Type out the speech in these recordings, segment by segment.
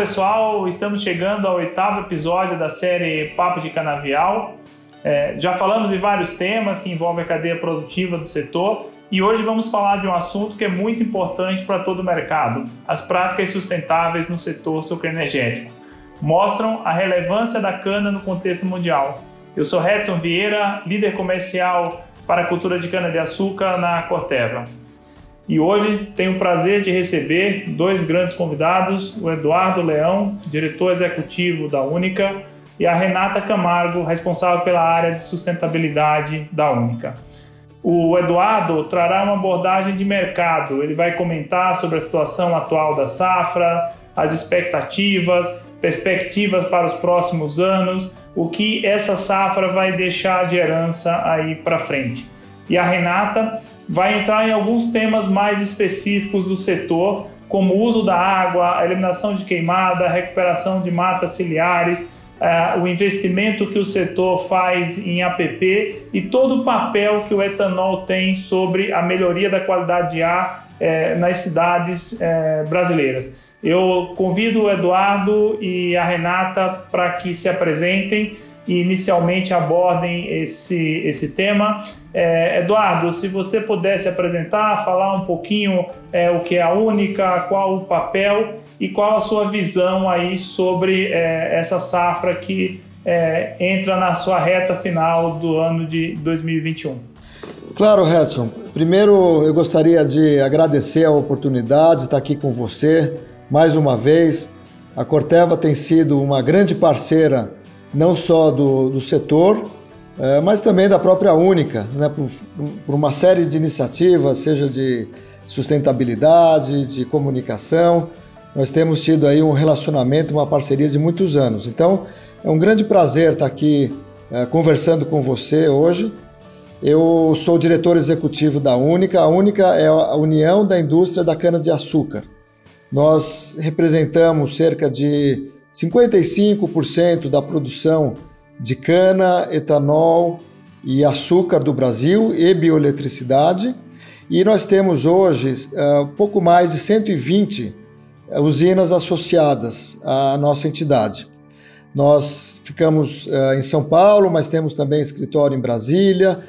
pessoal, estamos chegando ao oitavo episódio da série Papo de Canavial. É, já falamos de vários temas que envolvem a cadeia produtiva do setor e hoje vamos falar de um assunto que é muito importante para todo o mercado: as práticas sustentáveis no setor sucroenergético. Mostram a relevância da cana no contexto mundial. Eu sou Edson Vieira, líder comercial para a cultura de cana-de-açúcar na Corteva. E hoje tenho o prazer de receber dois grandes convidados, o Eduardo Leão, diretor executivo da Única, e a Renata Camargo, responsável pela área de sustentabilidade da Única. O Eduardo trará uma abordagem de mercado, ele vai comentar sobre a situação atual da safra, as expectativas, perspectivas para os próximos anos, o que essa safra vai deixar de herança aí para frente e a Renata vai entrar em alguns temas mais específicos do setor, como o uso da água, eliminação de queimada, recuperação de matas ciliares, uh, o investimento que o setor faz em APP e todo o papel que o etanol tem sobre a melhoria da qualidade de ar uh, nas cidades uh, brasileiras. Eu convido o Eduardo e a Renata para que se apresentem inicialmente abordem esse, esse tema. É, Eduardo, se você pudesse apresentar, falar um pouquinho é, o que é a Única, qual o papel e qual a sua visão aí sobre é, essa safra que é, entra na sua reta final do ano de 2021. Claro, Edson. Primeiro, eu gostaria de agradecer a oportunidade de estar aqui com você mais uma vez. A Corteva tem sido uma grande parceira não só do, do setor, é, mas também da própria Única, né, por, por, uma série de iniciativas, seja de sustentabilidade, de comunicação. Nós temos tido aí um relacionamento, uma parceria de muitos anos. Então, é um grande prazer estar aqui é, conversando com você hoje. Eu sou diretor executivo da Única. A Única é a União da Indústria da Cana-de-Açúcar. Nós representamos cerca de 55% da produção de cana, etanol e açúcar do Brasil e bioeletricidade. E nós temos hoje uh, pouco mais de 120 usinas associadas à nossa entidade. Nós ficamos uh, em São Paulo, mas temos também escritório em Brasília,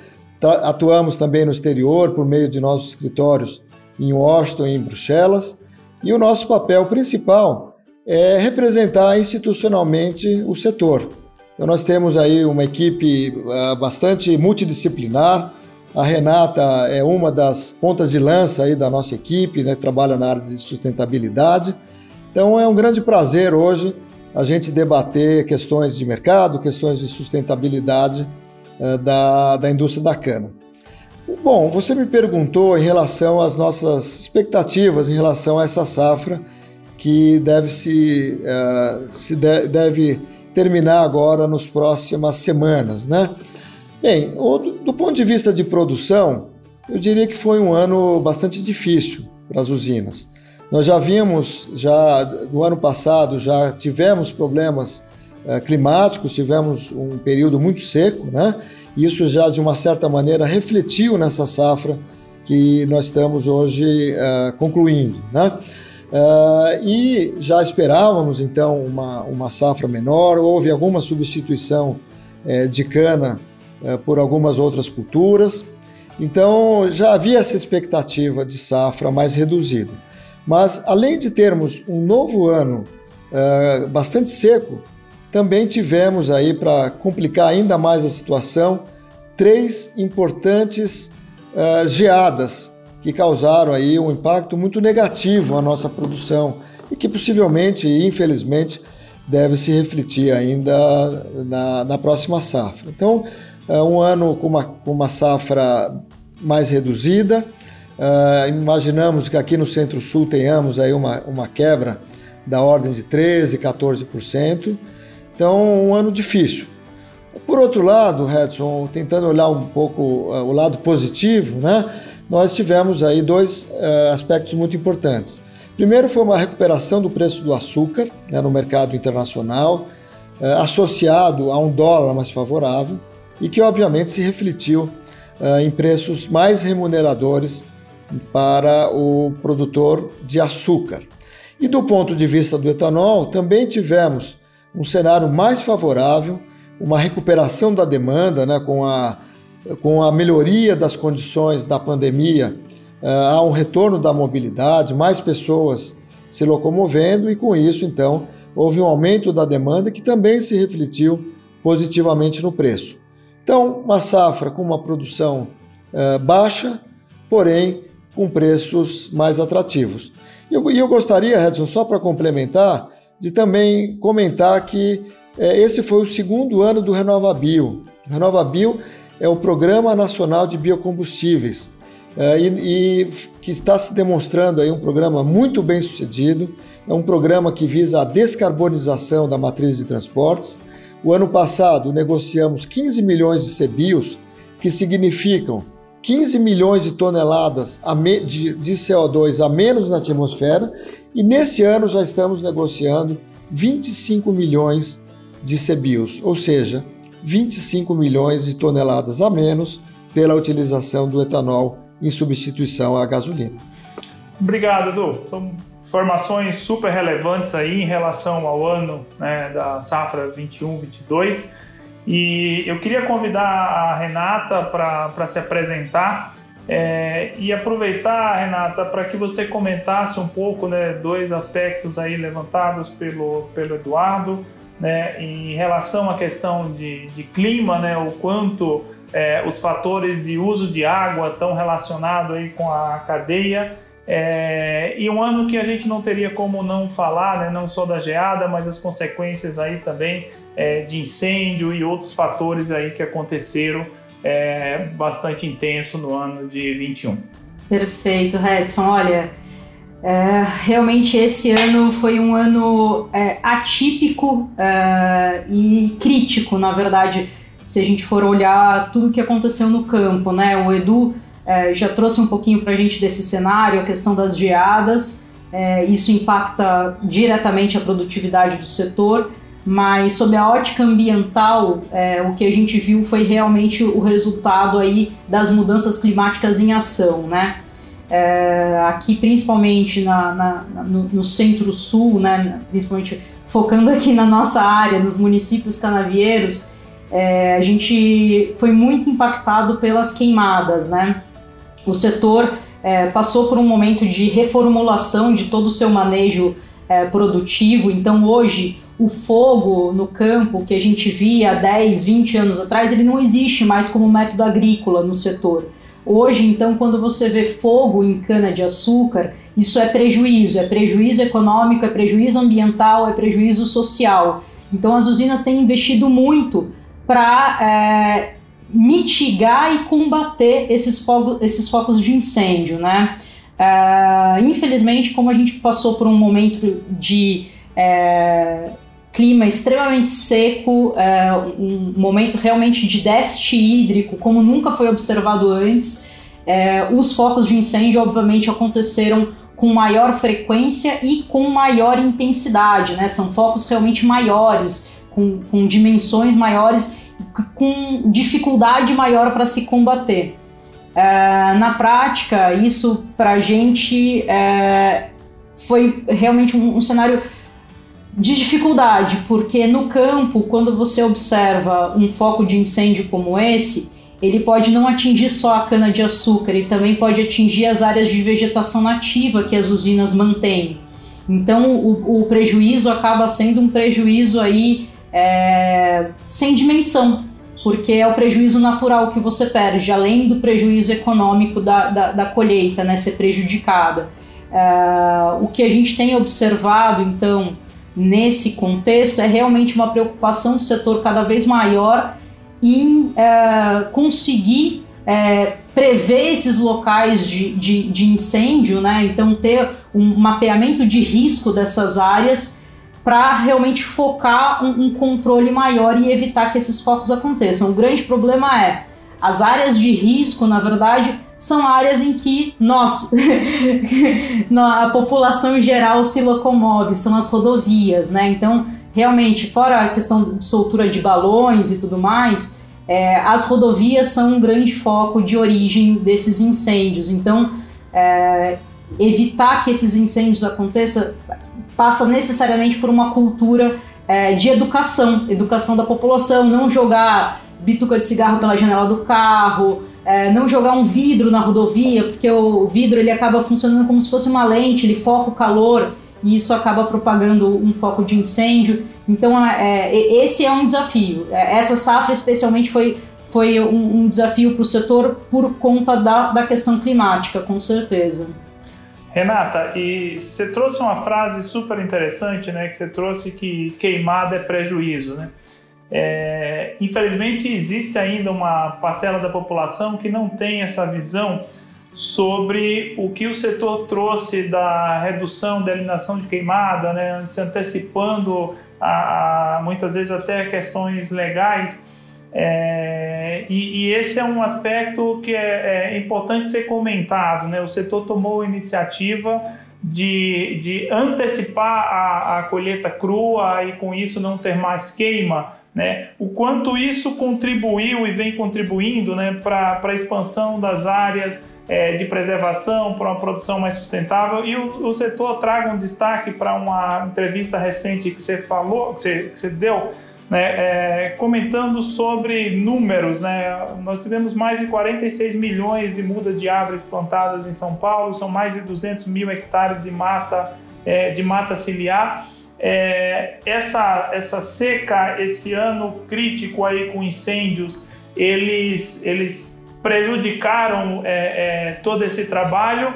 atuamos também no exterior por meio de nossos escritórios em Washington e em Bruxelas. E o nosso papel principal é representar institucionalmente o setor. Então nós temos aí uma equipe uh, bastante multidisciplinar. A Renata é uma das pontas de lança aí da nossa equipe, né, trabalha na área de sustentabilidade. Então é um grande prazer hoje a gente debater questões de mercado, questões de sustentabilidade uh, da, da indústria da cana. Bom, você me perguntou em relação às nossas expectativas em relação a essa safra que deve se, uh, se de, deve terminar agora nas próximas semanas, né? Bem, do, do ponto de vista de produção, eu diria que foi um ano bastante difícil para as usinas. Nós já vimos, já no ano passado, já tivemos problemas uh, climáticos, tivemos um período muito seco, né? Isso já de uma certa maneira refletiu nessa safra que nós estamos hoje uh, concluindo, né? Uh, e já esperávamos então uma, uma safra menor, houve alguma substituição uh, de cana uh, por algumas outras culturas, então já havia essa expectativa de safra mais reduzida. Mas além de termos um novo ano eh, bastante seco, também tivemos aí para complicar ainda mais a situação três importantes geadas que causaram aí um impacto muito negativo à nossa produção e que possivelmente, infelizmente, deve se refletir ainda na, na próxima safra. Então, é um ano com uma, com uma safra mais reduzida. Uh, imaginamos que aqui no Centro-Sul tenhamos aí uma, uma quebra da ordem de 13%, 14%. Então, um ano difícil. Por outro lado, Edson, tentando olhar um pouco uh, o lado positivo, né? Nós tivemos aí dois uh, aspectos muito importantes. Primeiro foi uma recuperação do preço do açúcar né, no mercado internacional, uh, associado a um dólar mais favorável e que obviamente se refletiu uh, em preços mais remuneradores para o produtor de açúcar. E do ponto de vista do etanol, também tivemos um cenário mais favorável, uma recuperação da demanda, né, com, a, com a melhoria das condições da pandemia, uh, há um retorno da mobilidade, mais pessoas se locomovendo e com isso, então, houve um aumento da demanda que também se refletiu positivamente no preço. Então, uma safra com uma produção uh, baixa, porém com preços mais atrativos. E eu, eu, gostaria, Edson, só para complementar, de também comentar que é, esse foi o segundo ano do RenovaBio. RenovaBio é o Programa Nacional de Biocombustíveis é, e, e, que está se demonstrando aí um programa muito bem sucedido. É um programa que visa a descarbonização da matriz de transportes. O ano passado negociamos 15 milhões de CBIOS, que significam 15 milhões de toneladas de CO2 a menos na atmosfera, e nesse ano já estamos negociando 25 milhões de CBIOS, ou seja, 25 milhões de toneladas a menos pela utilização do etanol em substituição à gasolina. Obrigado, Edu. São informações super relevantes aí em relação ao ano né, da safra 21-22. E eu queria convidar a Renata para se apresentar é, e aproveitar, Renata, para que você comentasse um pouco né, dois aspectos aí levantados pelo, pelo Eduardo, né, em relação à questão de, de clima, né, o quanto é, os fatores de uso de água estão relacionados aí com a cadeia é, e um ano que a gente não teria como não falar, né, não só da geada, mas as consequências aí também é, de incêndio e outros fatores aí que aconteceram é, bastante intenso no ano de 21. Perfeito, Redson. Olha, é, realmente esse ano foi um ano é, atípico é, e crítico, na verdade, se a gente for olhar tudo o que aconteceu no campo, né? O Edu é, já trouxe um pouquinho para a gente desse cenário, a questão das geadas, é, isso impacta diretamente a produtividade do setor, mas sob a ótica ambiental, é, o que a gente viu foi realmente o resultado aí das mudanças climáticas em ação, né? É, aqui principalmente na, na, no, no centro-sul, né, principalmente focando aqui na nossa área, nos municípios canavieiros, é, a gente foi muito impactado pelas queimadas, né? O setor é, passou por um momento de reformulação de todo o seu manejo é, produtivo, então hoje o fogo no campo que a gente via há 10, 20 anos atrás, ele não existe mais como método agrícola no setor. Hoje, então, quando você vê fogo em cana-de-açúcar, isso é prejuízo, é prejuízo econômico, é prejuízo ambiental, é prejuízo social. Então, as usinas têm investido muito para é, mitigar e combater esses, fogos, esses focos de incêndio, né? Uh, infelizmente, como a gente passou por um momento de é, clima extremamente seco, é, um momento realmente de déficit hídrico, como nunca foi observado antes, é, os focos de incêndio, obviamente, aconteceram com maior frequência e com maior intensidade, né? São focos realmente maiores, com, com dimensões maiores com dificuldade maior para se combater. É, na prática, isso para a gente é, foi realmente um, um, cenário de dificuldade, porque no campo, quando você observa um foco de incêndio como esse, ele pode não atingir só a cana-de-açúcar, ele também pode atingir as áreas de vegetação nativa que as usinas mantêm. Então, o, o prejuízo acaba sendo um prejuízo aí é, sem dimensão, porque é o prejuízo natural que você perde, além do prejuízo econômico da, da, da colheita, né, ser prejudicada. É, o que a gente tem observado, então, nesse contexto é realmente uma preocupação do setor cada vez maior em é, conseguir é, prever esses locais de, de, de, incêndio, né? então ter um mapeamento de risco dessas áreas para realmente focar um, um, controle maior e evitar que esses focos aconteçam. O grande problema é as áreas de risco, na verdade, são áreas em que nós, a população em geral, se locomove, são as rodovias, né? Então, realmente, fora a questão de soltura de balões e tudo mais, é, as rodovias são um grande foco de origem desses incêndios. Então, é, evitar que esses incêndios aconteçam passa necessariamente por uma cultura é, de educação, educação da população, não jogar bituca de cigarro pela janela do carro, é, não jogar um vidro na rodovia, porque o vidro ele acaba funcionando como se fosse uma lente, ele foca o calor e isso acaba propagando um foco de incêndio. Então, é, esse é um desafio. É, essa safra, especialmente, foi, foi um, um desafio para o setor por conta da, da questão climática, com certeza. Renata, e você trouxe uma frase super interessante, né? Que você trouxe que queimada é prejuízo, né? É, infelizmente, existe ainda uma parcela da população que não tem essa visão sobre o que o setor trouxe da redução, da eliminação de queimada, né, se antecipando a, a muitas vezes até questões legais. É, e, e, esse é um aspecto que é, é, importante ser comentado. Né? O setor tomou iniciativa de, de antecipar a, a colheita crua e com isso não ter mais queima né? O quanto isso contribuiu e vem contribuindo né, para a expansão das áreas é, de preservação, para uma produção mais sustentável. E o, o setor traga um destaque para uma entrevista recente que você falou, que você, que você deu, né, é, comentando sobre números. Né? Nós tivemos mais de 46 milhões de mudas de árvores plantadas em São Paulo, são mais de 200 mil hectares de mata, é, de mata ciliar. É, essa, essa seca, esse ano crítico aí com incêndios, eles, eles prejudicaram é, é, todo esse trabalho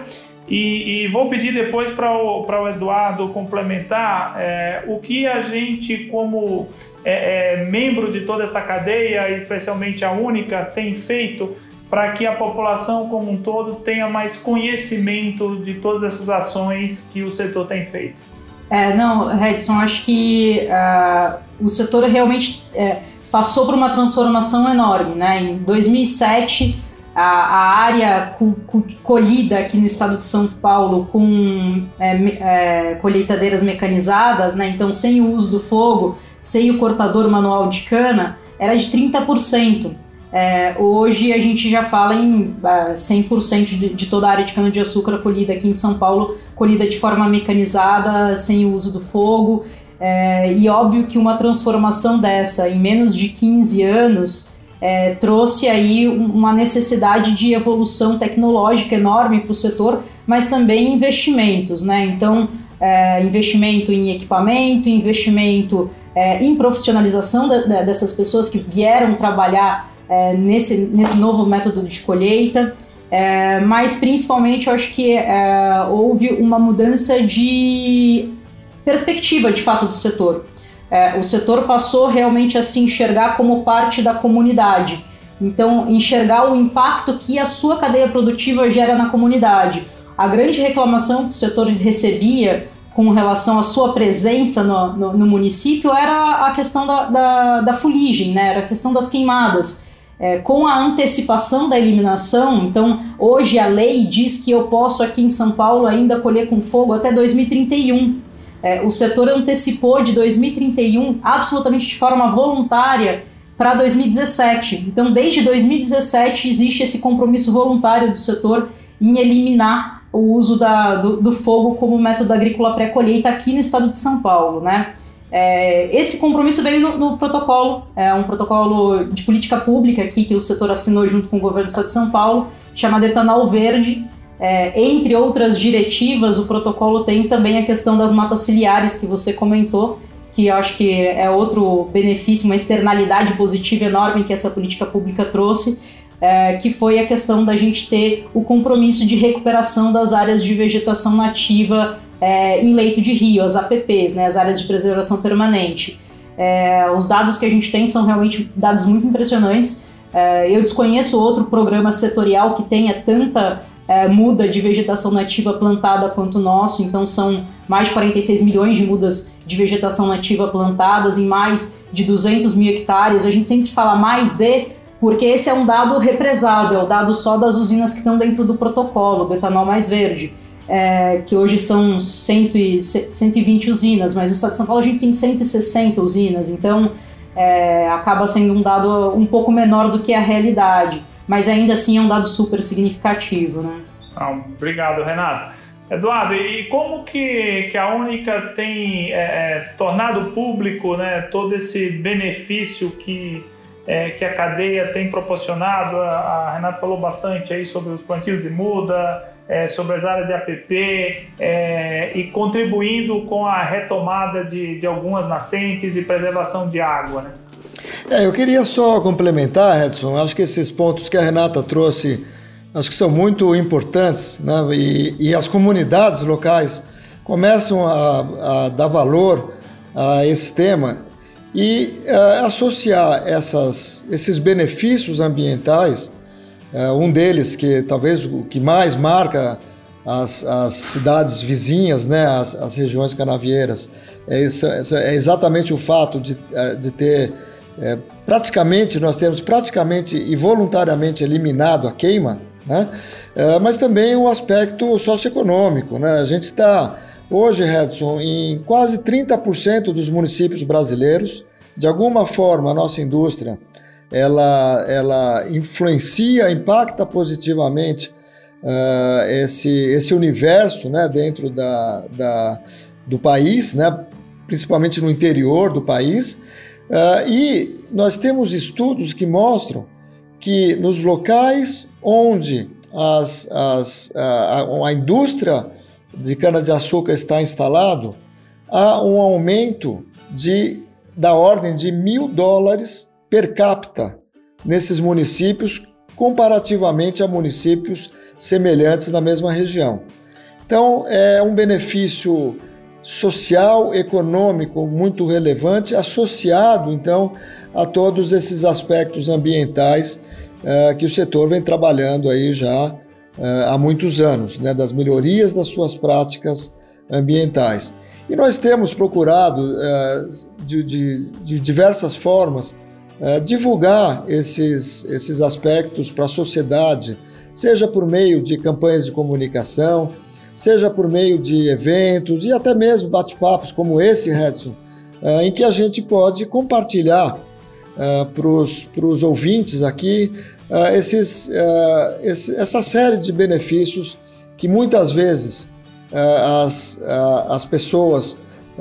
e, e, vou pedir depois para o, o Eduardo complementar é, o que a gente, como é, é, membro de toda essa cadeia, especialmente a única, tem feito para que a população como um todo tenha mais conhecimento de todas essas ações que o setor tem feito. É, não, Redson, acho que uh, o setor realmente é, passou por uma transformação enorme. Né? Em 2007, a, a área colhida aqui no estado de São Paulo com é, é, colheitadeiras mecanizadas, né? então sem o uso do fogo, sem o cortador manual de cana, era de 30%. É, hoje a gente já fala em 100% é, de, de toda a área de cana-de-açúcar colhida aqui em São Paulo, colhida de forma mecanizada, sem o uso do fogo. É, e óbvio que uma transformação dessa em menos de 15 anos é, trouxe aí uma necessidade de evolução tecnológica enorme para o setor, mas também investimentos, né? Então, é, investimento em equipamento, investimento é, em profissionalização dessas pessoas que vieram trabalhar é, nesse, nesse novo método de colheita, é, mas principalmente eu acho que é, houve uma mudança de perspectiva de fato do setor. É, o setor passou realmente a se enxergar como parte da comunidade. Então, enxergar o impacto que a sua cadeia produtiva gera na comunidade. A grande reclamação que o setor recebia com relação à sua presença no, no, no município era a questão da, da, da fuligem, né? era a questão das queimadas. É, com a antecipação da eliminação, então hoje a lei diz que eu posso aqui em São Paulo ainda colher com fogo até 2031. É, o setor antecipou de 2031 absolutamente de forma voluntária para 2017. Então, desde 2017 existe esse compromisso voluntário do setor em eliminar o uso da, do, do fogo como método agrícola pré-colheita aqui no estado de São Paulo, né? É, esse compromisso veio no, no, protocolo, é um protocolo de política pública aqui que o setor assinou junto com o governo do Estado de São Paulo, chamado Etanol Verde. É, entre outras diretivas, o protocolo tem também a questão das matas ciliares que você comentou, que eu acho que é outro benefício, uma externalidade positiva enorme que essa política pública trouxe, é, que foi a questão da gente ter o compromisso de recuperação das áreas de vegetação nativa é, em leito de rio, as APPs, né, as áreas de preservação permanente. É, os dados que a gente tem são realmente dados muito impressionantes. É, eu desconheço outro programa setorial que tenha tanta é, muda de vegetação nativa plantada quanto o nosso, então são mais de 46 milhões de mudas de vegetação nativa plantadas em mais de 200 mil hectares. A gente sempre fala mais de, porque esse é um dado represado, é o dado só das usinas que estão dentro do protocolo, do etanol mais verde é, que hoje são 100 e, 120 usinas, mas no estado de São Paulo a gente tem 160 usinas, então é, acaba sendo um dado um pouco menor do que a realidade, mas ainda assim é um dado super significativo. Né? Ah, obrigado, Renato. Eduardo, e como que, que a Única tem é, é, tornado público né, todo esse benefício que, é, que a cadeia tem proporcionado? A, a Renata falou bastante aí sobre os plantios de muda, é, sobre as áreas de APP é, e contribuindo com a retomada de, de algumas nascentes e preservação de água. Né? É, eu queria só complementar, Edson, acho que esses pontos que a Renata trouxe acho que são muito importantes, né? e, e as comunidades locais começam a, a, dar valor a esse tema e uh, associar essas, esses benefícios ambientais, um deles que talvez o que mais marca as, as cidades vizinhas, né, as, as regiões canavieiras, é, é, exatamente o fato de, uh, de ter praticamente, nós temos praticamente e voluntariamente eliminado a queima, né? É, mas também o aspecto socioeconômico. Né? A gente está hoje, Redson, em quase 30% dos municípios brasileiros. De alguma forma, a nossa indústria ela, ela influencia, impacta positivamente uh, esse, esse universo né, dentro da, da, do país, né, principalmente no interior do país. Uh, e nós temos estudos que mostram que nos locais onde as, as, a, a indústria de cana-de-açúcar está instalado, há um aumento de, da ordem de mil dólares per capita nesses municípios, comparativamente a municípios semelhantes na mesma região. Então, é um benefício social, econômico muito relevante, associado então a todos esses aspectos ambientais uh, que o setor vem trabalhando aí já uh, há muitos anos, né, das melhorias das suas práticas ambientais. E nós temos procurado uh, de, de, de, diversas formas divulgar esses, esses aspectos para a sociedade, seja por meio de campanhas de comunicação, seja por meio de eventos e até mesmo bate-papos como esse, Redson, uh, em que a gente pode compartilhar uh, para os ouvintes aqui uh, esses, esse, essa série de benefícios que muitas vezes as, as pessoas,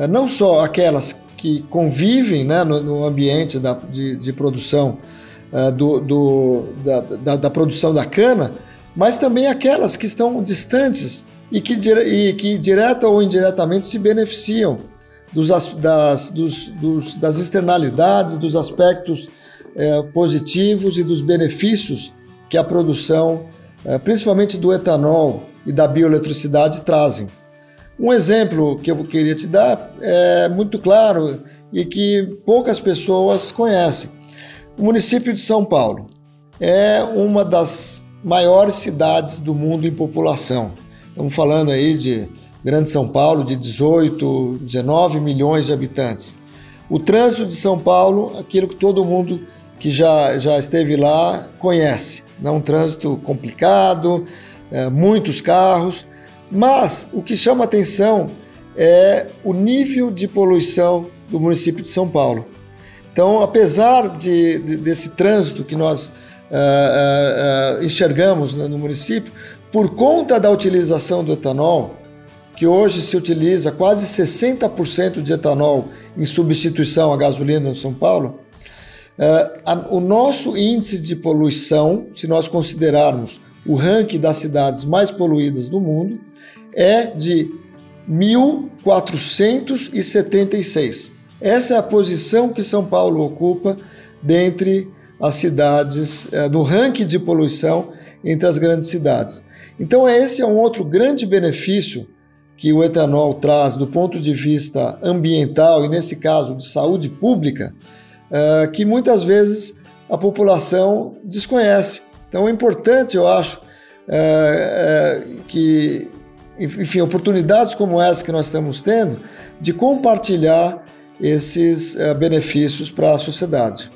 não só aquelas que convivem né, no, no ambiente da, de, de produção do, do da, da, da produção da cana, mas também aquelas que estão distantes e que, e que direta ou indiretamente se beneficiam dos, das, dos, dos, das externalidades, dos aspectos é, positivos e dos benefícios que a produção, é, principalmente do etanol e da bioeletricidade, trazem. Um exemplo que eu queria te dar é muito claro e que poucas pessoas conhecem. O município de São Paulo é uma das maiores cidades do mundo em população. Estamos falando aí de Grande São Paulo, de 18, 19 milhões de habitantes. O trânsito de São Paulo, aquilo que todo mundo que já, já esteve lá conhece. É um trânsito complicado, é, muitos carros, mas o que chama atenção é o nível de poluição do município de São Paulo. Então, apesar de, de desse trânsito que nós uh, uh, enxergamos né, no município, por conta da utilização do etanol, que hoje se utiliza quase 60% de etanol em substituição à gasolina em São Paulo, uh, o nosso índice de poluição, se nós considerarmos o ranking das cidades mais poluídas do mundo, é de 1476. Essa é a posição que São Paulo ocupa dentre as cidades, uh, no ranking de poluição entre as grandes cidades. Então, esse é um outro grande benefício que o etanol traz do ponto de vista ambiental e, nesse caso, de saúde pública, uh, que muitas vezes a população desconhece. Então, é importante, eu acho, uh, uh, que, enfim, oportunidades como essa que nós estamos tendo, de compartilhar esses benefícios para a sociedade.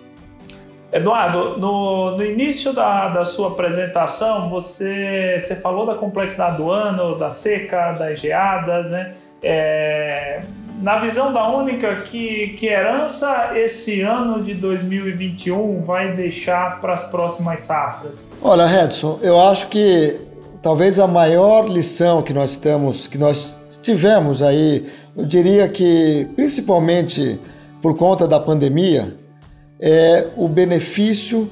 Eduardo, no, no início da, da sua apresentação, você, você falou da complexidade do ano, da seca, das geadas, né? É, na visão da Única, que, que herança esse ano de 2021 vai deixar para as próximas safras? Olha, Redson, eu acho que talvez a maior lição que nós estamos, que nós tivemos aí, eu diria que principalmente por conta da pandemia, é o benefício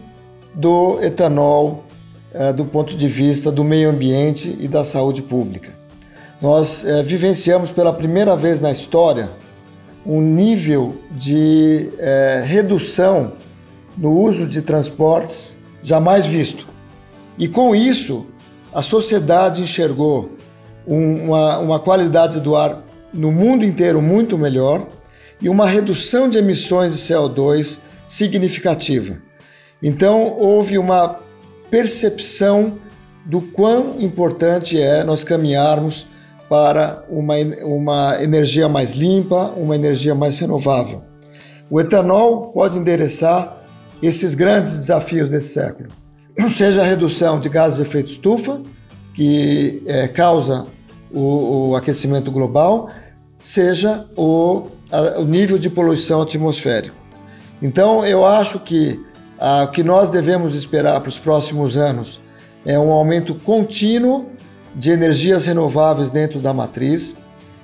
do etanol é, do ponto de vista do meio ambiente e da saúde pública. Nós é, vivenciamos pela primeira vez na história um nível de é, redução no uso de transportes jamais visto. E com isso, a sociedade enxergou uma, uma qualidade do ar no mundo inteiro muito melhor e uma redução de emissões de CO2 significativa. Então, houve uma percepção do quão importante é nós caminharmos para uma, uma energia mais limpa, uma energia mais renovável. O etanol pode endereçar esses grandes desafios desse século, seja a redução de gases de efeito estufa, que é, causa o, o, aquecimento global, seja o, a, o nível de poluição atmosférica. Então, eu acho que a, o que nós devemos esperar para os próximos anos é um aumento contínuo de energias renováveis dentro da matriz.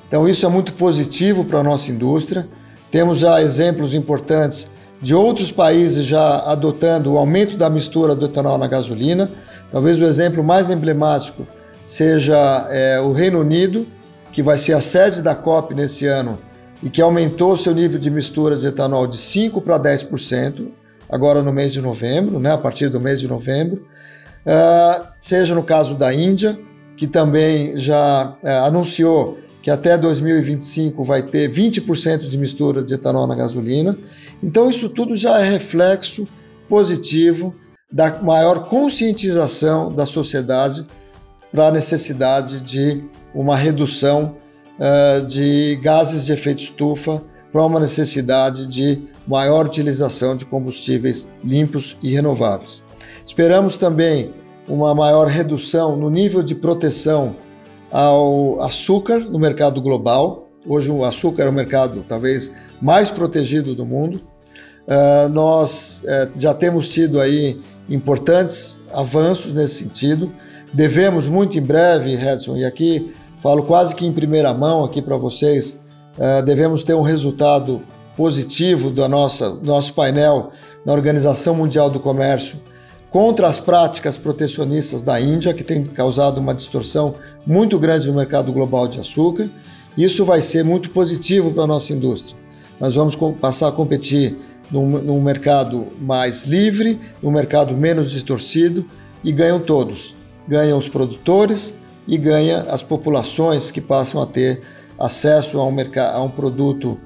Então, isso é muito positivo para a nossa indústria. Temos já exemplos importantes de outros países já adotando o aumento da mistura do etanol na gasolina. Talvez o exemplo mais emblemático seja é, o Reino Unido, que vai ser a sede da COP nesse ano e que aumentou seu nível de mistura de etanol de 5% para 10%, agora no mês de novembro, né, a partir do mês de novembro. Uh, seja no caso da Índia, que também já uh, anunciou que até 2025 vai ter 20% de mistura de etanol na gasolina. Então, isso tudo já é reflexo positivo da maior conscientização da sociedade para a necessidade de uma redução uh, de gases de efeito estufa, para uma necessidade de maior utilização de combustíveis limpos e renováveis. Esperamos também uma maior redução no nível de proteção ao açúcar no mercado global. Hoje o açúcar é o mercado talvez mais protegido do mundo. Uh, nós uh, já temos tido aí importantes avanços nesse sentido. Devemos muito em breve, Edson, e aqui falo quase que em primeira mão aqui para vocês, uh, devemos ter um resultado positivo do nossa, nosso painel na Organização Mundial do Comércio contra as práticas protecionistas da Índia, que tem causado uma distorção muito grande no mercado global de açúcar. Isso vai ser muito positivo para a nossa indústria. Nós vamos passar a competir num, num mercado mais livre, num mercado menos distorcido e ganham todos. Ganham os produtores e ganha as populações que passam a ter acesso a um, a um produto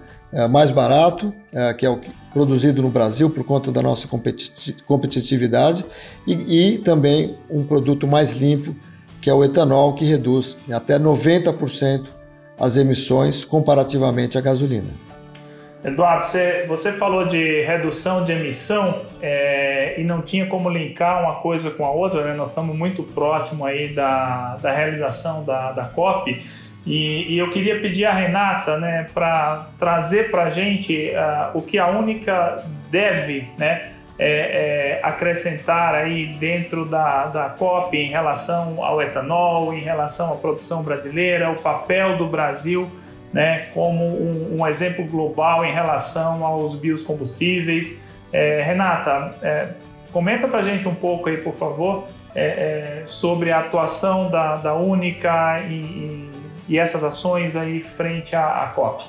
mais barato, é, que é o produzido no Brasil por conta da nossa competitividade, e, e também um produto mais limpo, que é o etanol, que reduz até 90% as emissões comparativamente à gasolina. Eduardo, você, você falou de redução de emissão é, e não tinha como linkar uma coisa com a outra, né? Nós estamos muito próximo aí da, da realização da, da COP. E, e, eu queria pedir a Renata né, para trazer para a gente uh, o que a Única deve né, é, é, acrescentar aí dentro da, da COP em relação ao etanol, em relação à produção brasileira, o papel do Brasil né, como um, um exemplo global em relação aos biocombustíveis. É, Renata, é, comenta para a gente um pouco aí, por favor, é, é, sobre a atuação da, da Única e, e essas ações aí frente à, à COP?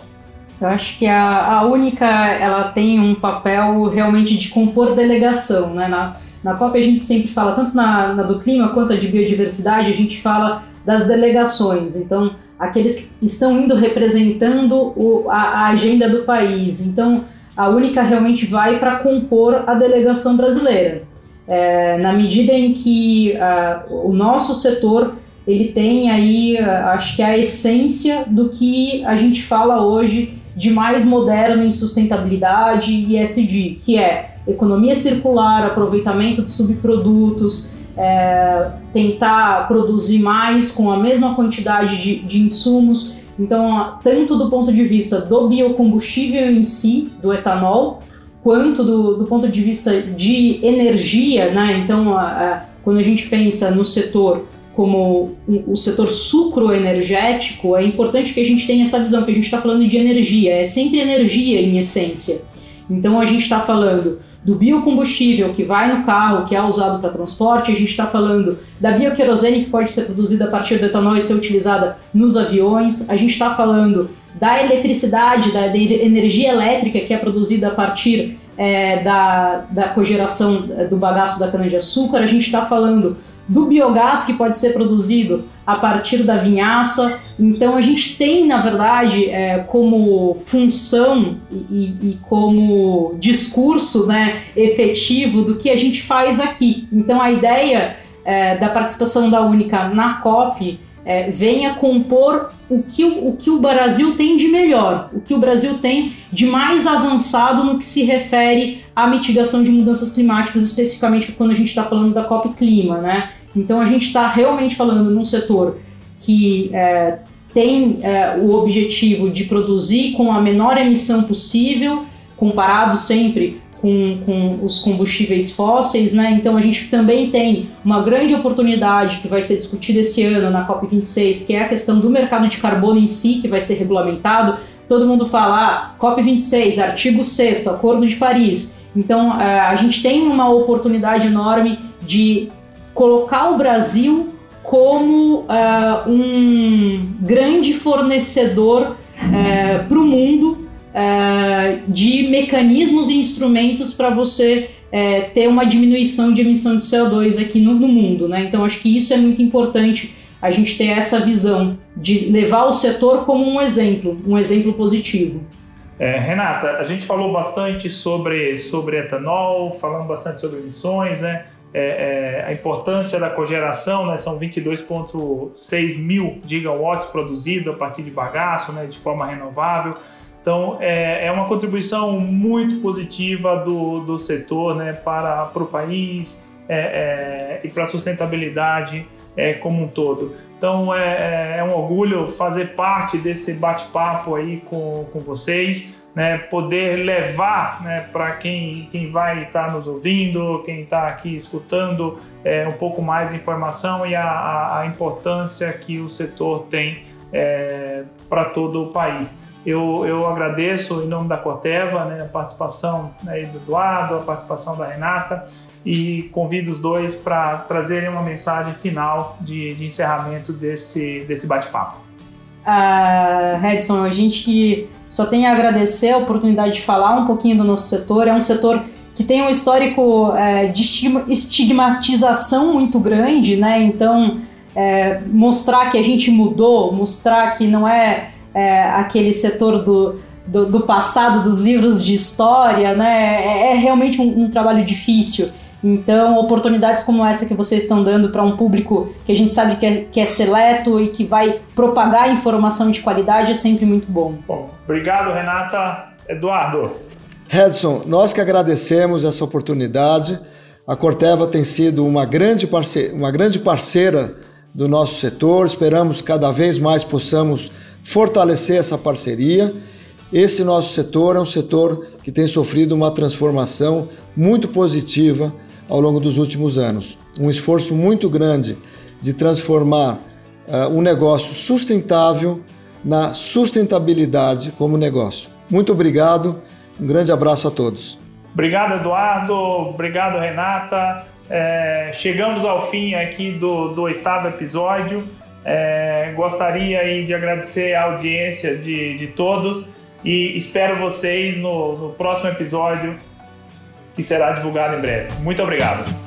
Eu acho que a, a Única ela tem um papel realmente de compor delegação, né? Na, na COP a gente sempre fala, tanto na, na do clima quanto a de biodiversidade, a gente fala das delegações. Então, aqueles que estão indo representando o, a, a agenda do país. Então, a Única realmente vai para compor a delegação brasileira. É, na medida em que uh, o nosso setor ele tem aí, acho que a essência do que a gente fala hoje de mais moderno em sustentabilidade e ESG, que é economia circular, aproveitamento de subprodutos, é, tentar produzir mais com a mesma quantidade de, de insumos. Então, tanto do ponto de vista do biocombustível em si, do etanol, quanto do, do ponto de vista de energia, né? Então, a, a, quando a gente pensa no setor como o setor sucroenergético, é importante que a gente tenha essa visão, que a gente está falando de energia, é sempre energia em essência. Então a gente está falando do biocombustível que vai no carro, que é usado para transporte, a gente está falando da bioquerosene que pode ser produzida a partir do etanol e ser utilizada nos aviões, a gente está falando da eletricidade, da, energia elétrica que é produzida a partir é, da, da cogeração do bagaço da cana-de-açúcar, a gente está falando do biogás que pode ser produzido a partir da vinhaça. Então a gente tem, na verdade, é, como função e, e, como discurso né, efetivo do que a gente faz aqui. Então a ideia é, da participação da Única na COP é, venha compor o que o, o que o Brasil tem de melhor, o que o Brasil tem de mais avançado no que se refere à mitigação de mudanças climáticas, especificamente quando a gente está falando da COP Clima, né? Então a gente está realmente falando num setor que é, tem é, o objetivo de produzir com a menor emissão possível, comparado sempre com, com, os combustíveis fósseis, né? Então a gente também tem uma grande oportunidade que vai ser discutida esse ano na COP26, que é a questão do mercado de carbono em si, que vai ser regulamentado. Todo mundo fala, ah, COP26, artigo 6 Acordo de Paris. Então é, a gente tem uma oportunidade enorme de colocar o Brasil como uh, um grande fornecedor uh, para o mundo uh, de mecanismos e instrumentos para você ter uma diminuição de emissão de CO2 aqui no, no mundo. Né? Então, acho que isso é muito importante a gente ter essa visão de levar o setor como um exemplo, um exemplo positivo. É, Renata, a gente falou bastante sobre, sobre etanol, falamos bastante sobre emissões, né? É, é, a importância da cogeração, né, são 22,6 mil gigawatts produzidos a partir de bagaço, né, de forma renovável. Então, é, é uma contribuição muito positiva do, do setor né, para, para o país é, é, e para a sustentabilidade é, como um todo. Então, é, um orgulho fazer parte desse bate-papo aí com, com vocês né, poder levar né, para quem, quem vai estar tá nos ouvindo, quem está aqui escutando, é, um pouco mais de informação e a, a, importância que o setor tem é, para todo o país. Eu, eu agradeço em nome da Corteva né, a participação né, do Eduardo, a participação da Renata e convido os dois para trazerem uma mensagem final de, de encerramento desse, desse bate-papo. Uh, Redson, a gente só tem a agradecer a oportunidade de falar um pouquinho do nosso setor. É um setor que tem um histórico é, de estigmatização muito grande, né? Então, é, mostrar que a gente mudou, mostrar que não é, é aquele setor do, do, do, passado, dos livros de história, né? É, é realmente um, um trabalho difícil. Então, oportunidades como essa que vocês estão dando para um público que a gente sabe que é, que é seleto e que vai propagar informação de qualidade é sempre muito bom. Bom, obrigado, Renata. Eduardo. Redson, nós que agradecemos essa oportunidade. A Corteva tem sido uma grande, parceira, uma grande parceira do nosso setor. Esperamos que cada vez mais possamos fortalecer essa parceria. Esse nosso setor é um setor que tem sofrido uma transformação muito positiva ao longo dos últimos anos. Um esforço muito grande de transformar uh, um negócio sustentável na sustentabilidade como negócio. Muito obrigado, um grande abraço a todos. Obrigado, Eduardo. Obrigado, Renata. É, chegamos ao fim aqui do, do oitavo episódio. É, gostaria aí de agradecer a audiência de, de todos e espero vocês no, no próximo episódio que será divulgado em breve. Muito obrigado.